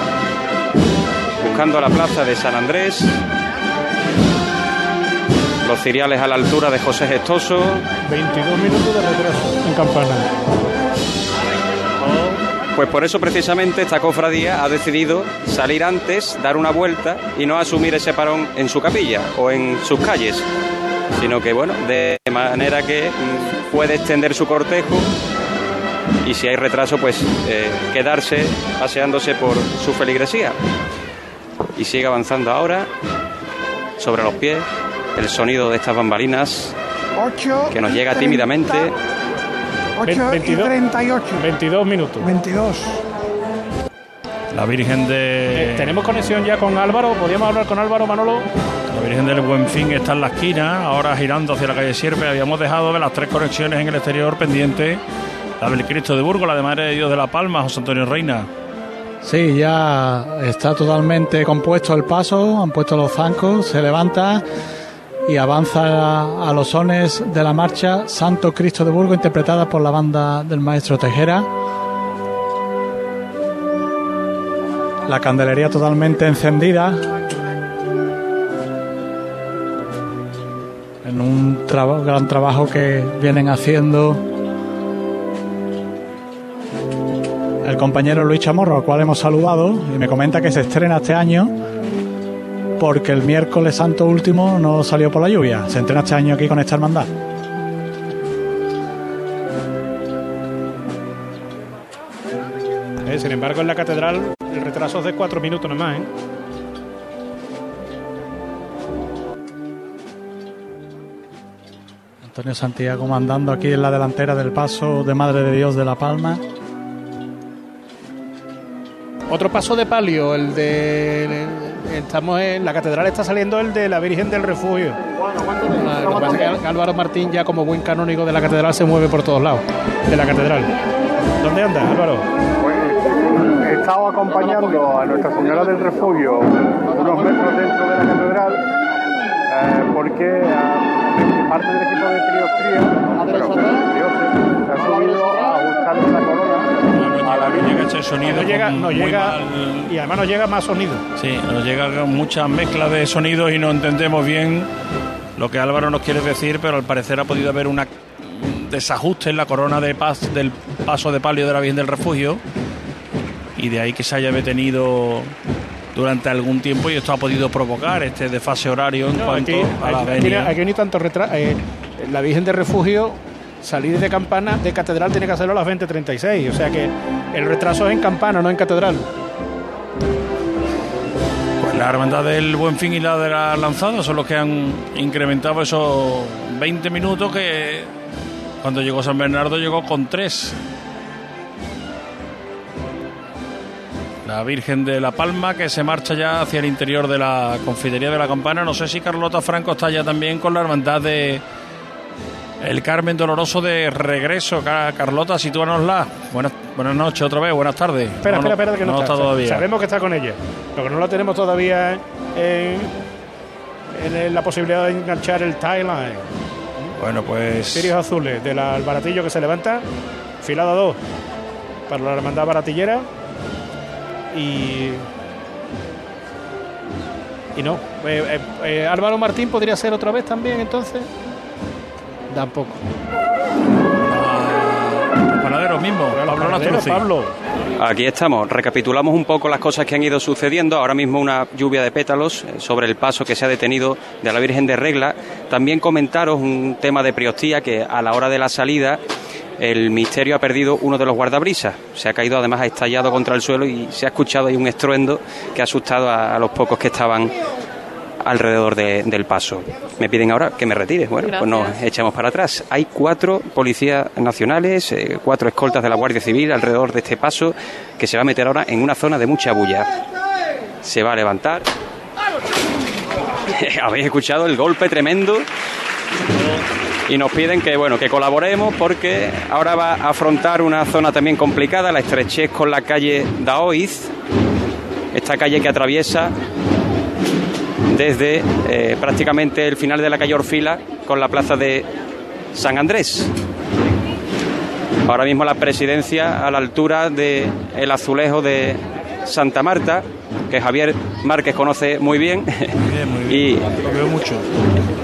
buscando la plaza de San Andrés. Los ciriales a la altura de José Gestoso. 22 minutos de retraso en campana. Pues por eso precisamente esta cofradía ha decidido salir antes, dar una vuelta y no asumir ese parón en su capilla o en sus calles, sino que bueno, de manera que mm, puede extender su cortejo y si hay retraso pues eh, quedarse paseándose por su feligresía. Y sigue avanzando ahora sobre los pies el sonido de estas bambalinas 8 que nos llega tímidamente. 8 y 22. 38. 22 minutos. 22. La Virgen Eh, de. ¿Tenemos conexión ya con Álvaro? ¿Podríamos hablar con Álvaro Manolo? La Virgen del Buen Fin está en la esquina, ahora girando hacia la calle Sierpe. Habíamos dejado de las tres conexiones en el exterior pendiente. La del Cristo de Burgos, la de Madre de Dios de la Palma, José Antonio Reina. Sí, ya está totalmente compuesto el paso, han puesto los zancos, se levanta y avanza a, los sones de la marcha Santo Cristo de Burgos, interpretada por la banda del maestro Tejera. La candelería totalmente encendida. En un gran trabajo que vienen haciendo el compañero Luis Chamorro, al cual hemos saludado, y me comenta que se estrena este año porque el miércoles santo último no salió por la lluvia. Se entrena este año aquí con esta hermandad. ¿eh? Sin embargo, en la catedral el retraso es de cuatro minutos nomás. ¿eh? Antonio Santiago mandando aquí en la delantera del paso de Madre de Dios de La Palma. Otro paso de palio, el de. Estamos en la catedral, está saliendo el de la Virgen del Refugio. Ah, Lo que pasa es que Álvaro Martín, ya como buen canónigo de la catedral, se mueve por todos lados de la catedral. ¿Dónde anda, Álvaro? He estado acompañando a Nuestra Señora del Refugio unos metros dentro de la catedral eh, porque ah, parte del equipo de pero criostre, se ha subido a ajustarle la corona la No llega ese sonido. No llega, no mal- y además nos llega más sonido. Sí, nos llega con muchas mezclas de sonidos y no entendemos bien lo que Álvaro nos quiere decir, pero al parecer ha podido haber una- un desajuste en la corona de paz del paso de palio de la Virgen del Refugio y de ahí que se haya detenido durante algún tiempo y esto ha podido provocar este desfase horario en No, cuanto aquí, a la aquí- no- aquí hay tanto retraso. la Virgen de Refugio, salir de campana de catedral tiene que hacerlo a las 20.36. O sea que el retraso es en campana, no en catedral. Pues la hermandad del Buen Fin y la de la Lanzada son los que han incrementado esos 20 minutos que cuando llegó San Bernardo llegó con 3. La Virgen de la Palma que se marcha ya hacia el interior de la confitería de la Campana. No sé si Carlota Franco está ya también con la hermandad de el Carmen Doloroso de regreso. Ca- Carlota, sitúanosla. Buenas, buenas noches otra vez, buenas tardes. Espera, No, espera, espera, que no, no está. todavía. Sabemos que está con ella. Lo que no la tenemos todavía en, en la posibilidad de enganchar el tie line. Bueno, pues. Cirios azules del baratillo que se levanta. Filada 2 para la hermandad baratillera. Y. Y no. Eh, eh, eh, Álvaro Martín podría ser otra vez también, entonces. Tampoco. Los panaderos mismos, Pablo panaderos. Pablo. Aquí estamos, recapitulamos un poco las cosas que han ido sucediendo. Ahora mismo una lluvia de pétalos eh, sobre el paso que se ha detenido de la Virgen de Regla. También comentaros un tema de priostía que a la hora de la salida el misterio ha perdido uno de los guardabrisas. Se ha caído, además ha estallado contra el suelo y se ha escuchado ahí un estruendo que ha asustado a, a los pocos que estaban alrededor de- del paso. Me piden ahora que me retire. Bueno, pues nos echamos para atrás. Hay cuatro policías nacionales, eh, cuatro escoltas de la Guardia Civil alrededor de este paso que se va a meter ahora en una zona de mucha bulla. Se va a levantar. *laughs* Habéis escuchado el golpe tremendo y nos piden que bueno que colaboremos porque ahora va a afrontar una zona también complicada, la estrechez con la calle Daoiz, esta calle que atraviesa desde eh, prácticamente el final de la calle Orfila con la plaza de San Andrés. Ahora mismo la presidencia a la altura de el azulejo de Santa Marta, que Javier Márquez conoce muy bien. *laughs* y, Lo veo mucho.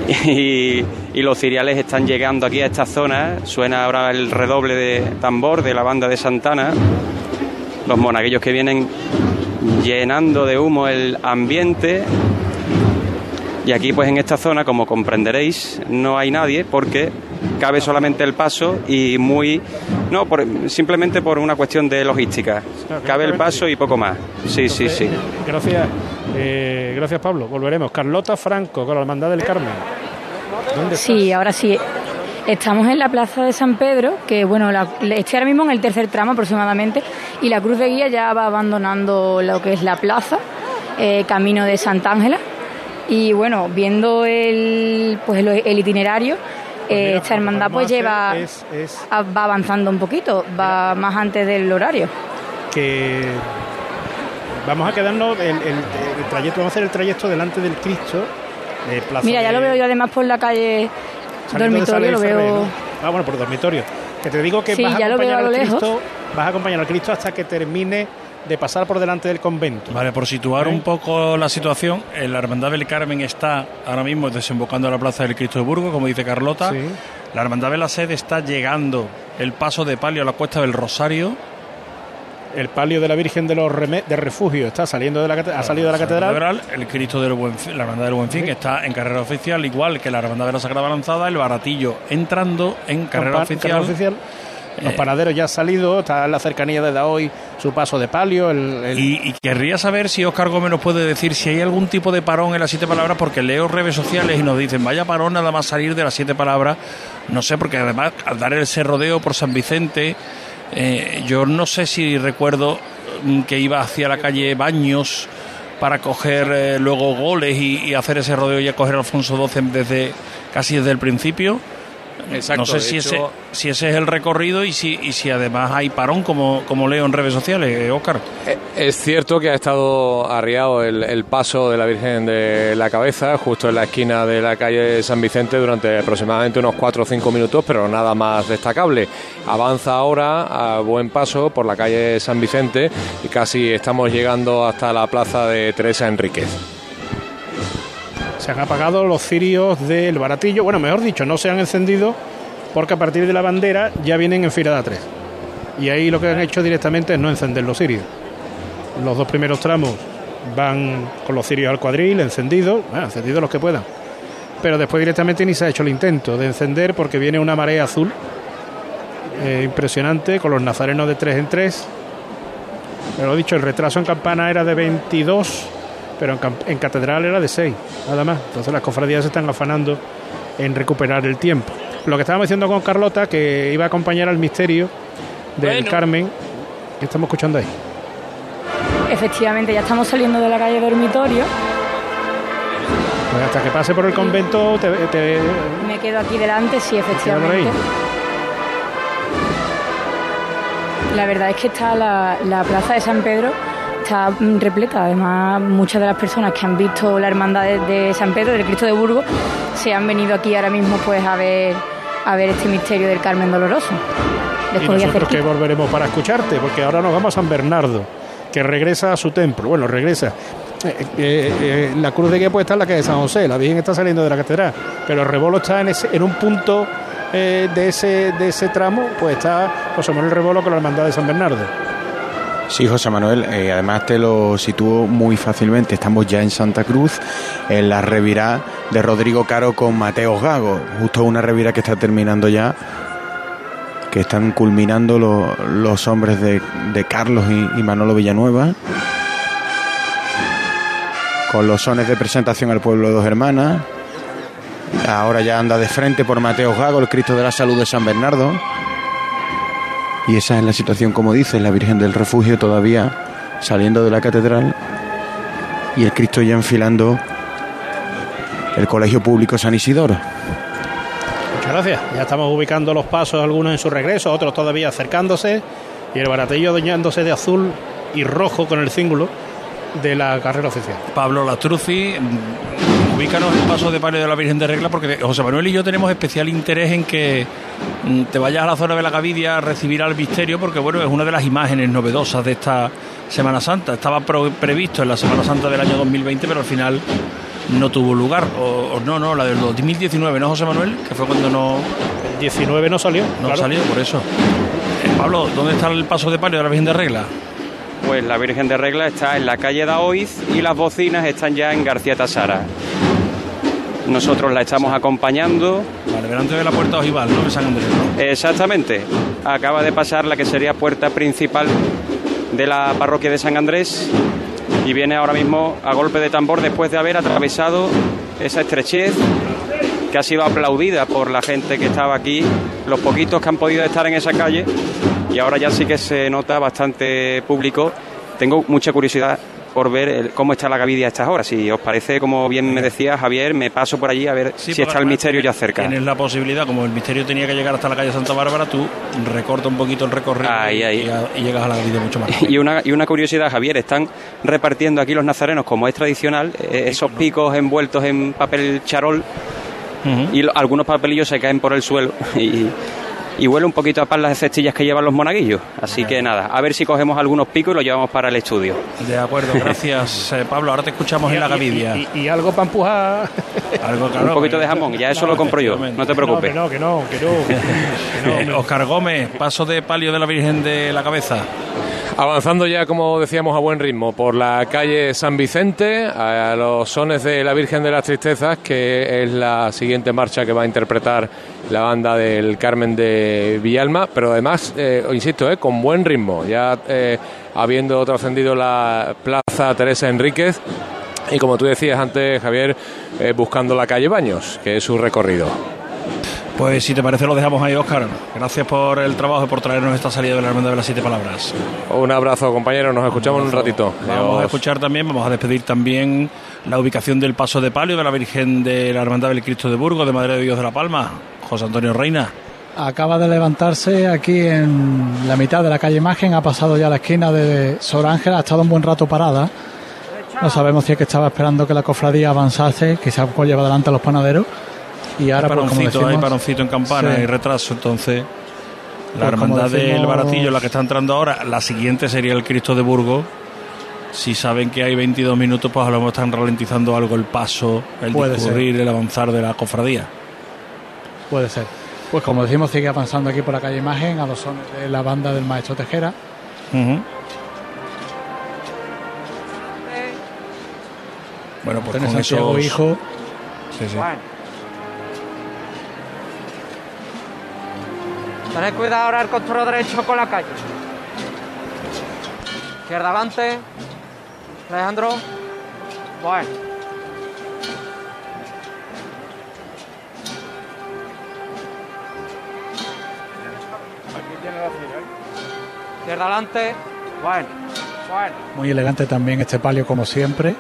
*laughs* y, y los ciriales están llegando aquí a esta zona. Suena ahora el redoble de tambor de la banda de Santana. Los monaguillos que vienen llenando de humo el ambiente. Y aquí, pues en esta zona, como comprenderéis, no hay nadie porque cabe solamente el paso y muy. No, por- simplemente por una cuestión de logística. Cabe el paso y poco más. Sí, sí, sí. Gracias, eh, gracias Pablo. Volveremos. Carlota Franco con la hermandad del Carmen. ¿Dónde Sí, ahora sí. Estamos en la plaza de San Pedro, que bueno, la, estoy ahora mismo en el tercer tramo aproximadamente, y la cruz de guía ya va abandonando lo que es la plaza, eh, camino de Santa Ángela. Y bueno, viendo el, pues el, el itinerario, eh, esta hermandad pues lleva, Es, es a- va avanzando un poquito, va más antes del horario. que vamos a quedarnos el, el- el trayecto, vamos a hacer el trayecto delante del Cristo. de Plaza Mira, ya de- lo veo yo además por la calle dormitorio, lo Ferrer, veo... ¿no? Ah, bueno, por dormitorio. Que te digo que Sí, vas a ya lo veo acompañar a al lejos. Cristo, vas a acompañar al Cristo hasta que termine de pasar por delante del convento. Vale, por situar un poco la situación, eh, la Hermandad del Carmen está ahora mismo desembocando a la Plaza del Cristo de Burgos, como dice Carlota. Sí. La Hermandad de la Sede está llegando el paso de palio a la Cuesta del Rosario. El palio de la Virgen de los Reme- de Refugio está saliendo de la ha salido de la catedral. El Cristo del Buen la Hermandad del Buen Fin, que está en carrera oficial, igual que la Hermandad de la Sagrada Lanzada, el Baratillo entrando en carrera Campa- oficial. carrera oficial. Los Eh, panaderos ya han salido, está en la cercanía de hoy su paso de palio. El, el- Y, y querría saber si Oscar Gómez nos puede decir si hay algún tipo de parón en las siete palabras, porque leo redes sociales y nos dicen, vaya parón nada más salir de las siete palabras. No sé, porque además al dar ese rodeo por San Vicente, eh, yo no sé si recuerdo mm, que iba hacia la calle Baños para coger eh, luego goles y, y hacer ese rodeo y a coger Alfonso XII desde casi desde el principio. Exacto, no sé si ese, si ese es el recorrido y si, y si además hay parón, como, como leo en redes sociales, Oscar. Eh, Es cierto que ha estado arriado el, el paso de la Virgen de la Cabeza justo en la esquina de la calle San Vicente durante aproximadamente unos 4 o 5 minutos, pero nada más destacable. Avanza ahora a buen paso por la calle San Vicente y casi estamos llegando hasta la plaza de Teresa Enríquez. Se han apagado los cirios del baratillo. Bueno, mejor dicho, no se han encendido porque a partir de la bandera ya vienen en fila de A3. Y ahí lo que han hecho directamente es no encender los cirios. Los dos primeros tramos van con los cirios al cuadril, encendidos, bueno, encendidos los que puedan. Pero después directamente ni se ha hecho el intento de encender porque viene una marea azul eh, impresionante con los nazarenos de 3 en 3. Pero lo dicho, el retraso en campana era de 22 pero en, en catedral era de 6, nada más. Entonces las cofradías se están afanando en recuperar el tiempo. Lo que estábamos diciendo con Carlota, que iba a acompañar al misterio del Bueno. Carmen, que estamos escuchando ahí. Efectivamente, ya estamos saliendo de la calle Dormitorio. Pues hasta que pase por el convento, te, te- Me quedo aquí delante, sí, efectivamente. La verdad es que está la, la plaza de San Pedro está mm, repleta. Además, muchas de las personas que han visto la hermandad de, de San Pedro, del Cristo de Burgos, se han venido aquí ahora mismo pues a ver a ver este misterio del Carmen Doloroso. Después nosotros que volveremos para escucharte, porque ahora nos vamos a San Bernardo, que regresa a su templo. Bueno, regresa. Eh, eh, eh, la cruz de guía puede estar en la calle de San José, la Virgen está saliendo de la catedral, pero el rebolo está en, ese- en un punto de, ese, de ese tramo, pues está José Manuel Rebolo con la hermandad de San Bernardo. Sí, José Manuel, eh, además te lo sitúo muy fácilmente. Estamos ya en Santa Cruz, en la revirá de Rodrigo Caro con Mateo Gago. Justo una revirá que está terminando ya, que están culminando lo- los hombres de, de Carlos y, y Manolo Villanueva. Con los sones de presentación al pueblo de Dos Hermanas. Ahora ya anda de frente por Mateo Gago, el Cristo de la Salud de San Bernardo. Y esa es la situación, como dice, la Virgen del Refugio todavía saliendo de la catedral y el Cristo ya enfilando el Colegio Público San Isidoro. Muchas gracias. Ya estamos ubicando los pasos, algunos en su regreso, otros todavía acercándose, y el baratillo doñándose de azul y rojo con el cíngulo de la carrera oficial. Pablo Lastruzzi, ubícanos el paso de palio de la Virgen de Regla, porque José Manuel y yo tenemos especial interés en que mm, te vayas a la zona de la Gavidia a recibir al misterio, porque bueno, es una de las imágenes novedosas de esta Semana Santa. Estaba pro- previsto en la Semana Santa del año 2020, pero al final no tuvo lugar. O, o no, no, la del 2019, ¿no, José Manuel? Que fue cuando no... El 19 no salió. No claro. salió, por eso. Eh, Pablo, ¿dónde está el paso de palio de la Virgen de Regla? Pues la Virgen de Regla está en la calle Daoiz y las bocinas están ya en García Tasara. Nosotros la estamos acompañando. Vale, delante de la puerta ojival, ¿no? De San Andrés, ¿no? Exactamente. Acaba de pasar la que sería puerta principal de la parroquia de San Andrés y viene ahora mismo a golpe de tambor después de haber atravesado esa estrechez que ha sido aplaudida por la gente que estaba aquí, los poquitos que han podido estar en esa calle y ahora ya sí que se nota bastante público. Tengo mucha curiosidad por ver el- cómo está la Gavidia a estas horas. Si os parece, como bien me decía Javier, me paso por allí a ver Sí, si está el misterio ya cerca. Tienes la posibilidad, como el misterio tenía que llegar hasta la calle Santa Bárbara, tú recorta un poquito el recorrido Ahí, ahí. Y, a- y llegas a la Gavidia mucho más. *laughs* Y una, y una curiosidad, Javier, están repartiendo aquí los nazarenos, como es tradicional, eh, esos picos envueltos en papel charol y lo- algunos papelillos se caen por el suelo *laughs* y, y huele un poquito a pan las cestillas que llevan los monaguillos. Así que nada, a ver si cogemos algunos picos y los llevamos para el estudio. De acuerdo, *laughs* gracias eh, Pablo. Ahora te escuchamos en la Gavidia. Y, y algo para empujar. Algo, un poquito de jamón, ya eso lo compro yo, no te preocupes. No, que no, que no, que no. Eh, *laughs* Oscar Gómez, paso de palio de la Virgen de la Cabeza. Avanzando ya, como decíamos, a buen ritmo por la calle San Vicente, a los sones de la Virgen de las Tristezas, que es la siguiente marcha que va a interpretar la banda del Carmen de Villalma, pero además, eh, insisto, eh, con buen ritmo, ya eh, habiendo trascendido la Plaza Teresa Enríquez y como tú decías antes, Javier, eh, buscando la calle Baños, que es su recorrido. Pues si te parece lo dejamos ahí, Óscar. Gracias por el trabajo y por traernos esta salida de la hermandad de las siete palabras. Un abrazo, compañero. Nos escuchamos en un ratito. Vamos a escuchar también, vamos a despedir también la ubicación del paso de palio de la Virgen de la Hermandad del Cristo de Burgos, de Madre de Dios de la Palma, José Antonio Reina. Acaba de levantarse aquí en la mitad de la calle Imagen, ha pasado ya la esquina de Sor Ángela, ha estado un buen rato parada. No sabemos si es que estaba esperando que la cofradía avanzase, quizás lleva adelante a los panaderos. Y ahora, hay pues, como paroncito, hay paroncito en campana sí. y retraso, entonces la Pues hermandad del Baratillo, la que está entrando ahora, la siguiente sería el Cristo de Burgos. Si saben que hay 22 minutos, pues a lo mejor están ralentizando algo el paso, el Puede discurrir, el avanzar de la cofradía. Puede ser. Pues como decimos, sigue avanzando aquí por la calle Imagen a los sones de la banda del maestro Tejera. Bueno, pues Antonio con esos- hijo. Sí, sí. Tened cuidado ahora el control derecho con la calle. Izquierda adelante. Alejandro. Bueno. Izquierda adelante. Bueno. Bueno. Muy elegante también este palio, como siempre.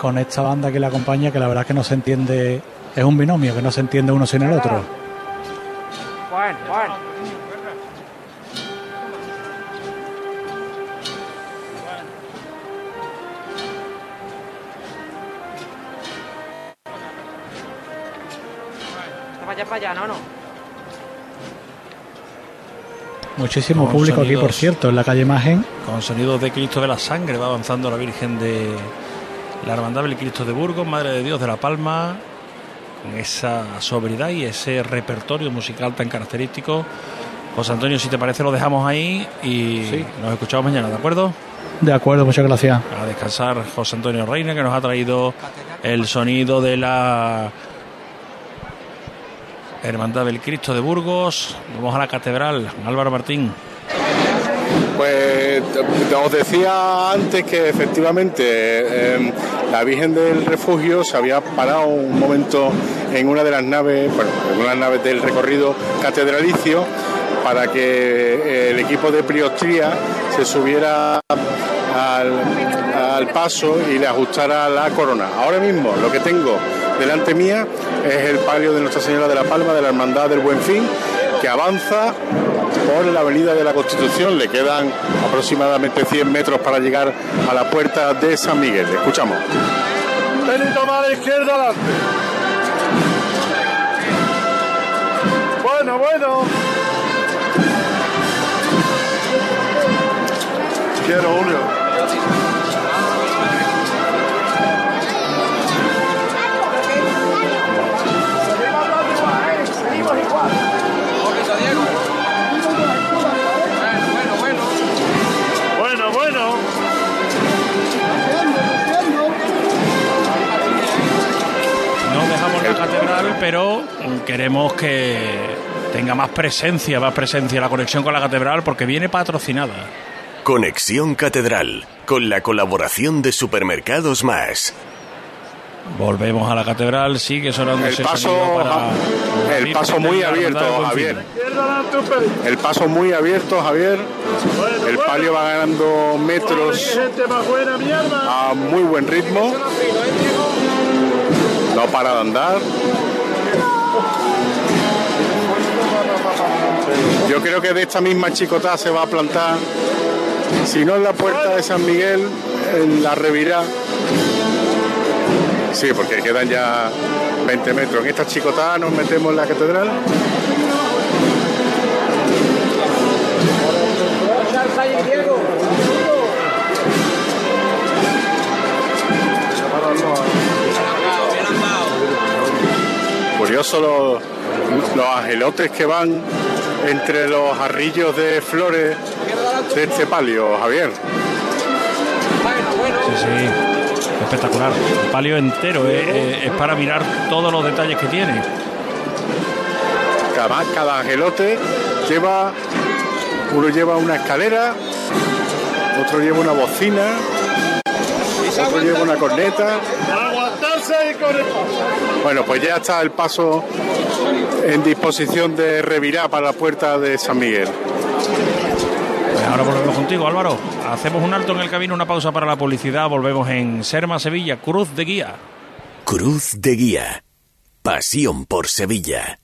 Con esta banda que le acompaña, que la verdad que no se entiende. Es un binomio, que no se entiende uno sin el otro. Bueno, bueno. Vaya para allá, no, no. Muchísimo Con público aquí, por cierto, en la calle Imagen. Con sonidos de Cristo de la Sangre va avanzando la Virgen de la Hermandad del Cristo de Burgos, Madre de Dios de la Palma, con esa sobriedad y ese repertorio musical tan característico. José Antonio, si te parece, lo dejamos ahí y nos escuchamos mañana, ¿de acuerdo? De acuerdo, muchas gracias. A descansar José Antonio Reina, que nos ha traído el sonido de la Hermandad del Cristo de Burgos. Vamos a la catedral, Álvaro Martín. Pues os decía antes que efectivamente eh, la Virgen del Refugio se había parado un momento en una de las naves, bueno, en una de las naves del recorrido catedralicio para que eh, el equipo de Priostría se subiera al paso y le ajustara la corona. Ahora mismo lo que tengo delante mía es el palio de Nuestra Señora de la Palma de la Hermandad del Buen Fin que avanza por la Avenida de la Constitución. Le quedan aproximadamente 100 metros para llegar a la puerta de San Miguel. Escuchamos. Ven y toma a la izquierda adelante. Bueno, bueno. Quiero, Julio. Catedral, pero queremos que tenga más presencia, más presencia la conexión con la catedral porque viene patrocinada. Conexión Catedral, con la colaboración de Supermercados Más. Volvemos a la catedral, sigue sonando El ese paso, para el paso muy abierto, Javier. El paso muy abierto, Javier. El palio va ganando metros a muy buen ritmo. No para de andar. Yo creo que de esta misma chicotá se va a plantar, si no en la puerta de San Miguel, en la revirá. Sí, porque quedan ya 20 metros. En esta chicotá nos metemos en la catedral. Curioso los, los angelotes que van entre los arrillos de flores de este palio, Javier. Sí, sí, espectacular. El palio entero, eh, eh, es para mirar todos los detalles que tiene. Cada, cada angelote lleva, uno lleva una escalera, otro lleva una bocina, otro lleva una corneta. Aguantarse y con el paso. Bueno, pues ya está el paso en disposición de revirar para la puerta de San Miguel. Pues ahora volvemos contigo, Álvaro. Hacemos un alto en el camino, una pausa para la publicidad. Volvemos en Serma, Sevilla, Cruz de Guía. Cruz de Guía. Pasión por Sevilla.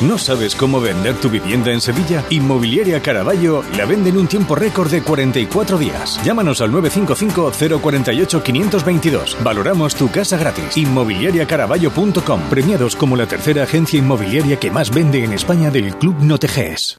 ¿No sabes cómo vender tu vivienda en Sevilla? Inmobiliaria Caraballo la vende en un tiempo récord de 44 días. Llámanos al 955-048-522. Valoramos tu casa gratis. Inmobiliariacaraballo.com. Premiados como la tercera agencia inmobiliaria que más vende en España del Club Noteges.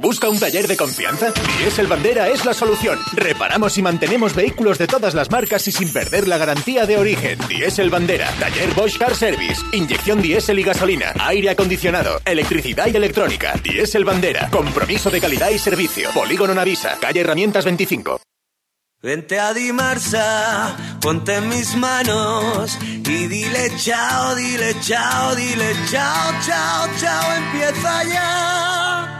¿Busca un taller de confianza? Diesel Bandera es la solución. Reparamos y mantenemos vehículos de todas las marcas y sin perder la garantía de origen. Diesel Bandera, taller Bosch Car Service, inyección diésel y gasolina, aire acondicionado, electricidad y electrónica. Diesel Bandera, compromiso de calidad y servicio. Polígono Navisa, calle Herramientas 25. Vente a Dimarsa, ponte en mis manos y dile chao, dile chao, dile chao, chao, chao, empieza ya.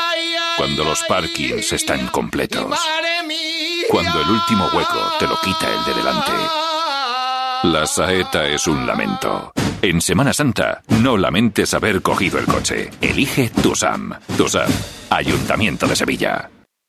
Cuando los parkings están completos. Cuando el último hueco te lo quita el de delante. La saeta es un lamento. En Semana Santa, no lamentes haber cogido el coche. Elige Tusam. Tusam, Ayuntamiento de Sevilla.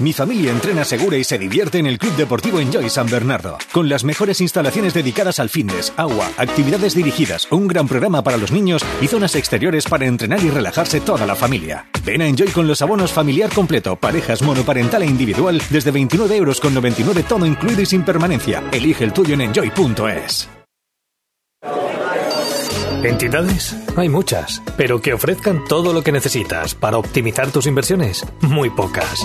Mi familia entrena segura y se divierte en el Club Deportivo Enjoy San Bernardo, con las mejores instalaciones dedicadas al fitness, agua, actividades dirigidas, un gran programa para los niños y zonas exteriores para entrenar y relajarse toda la familia. Ven a Enjoy con los abonos familiar completo, parejas monoparental e individual desde 29 euros con 99 todo incluido y sin permanencia. Elige el tuyo en enjoy.es. ¿Entidades? Hay muchas, pero que ofrezcan todo lo que necesitas para optimizar tus inversiones, muy pocas.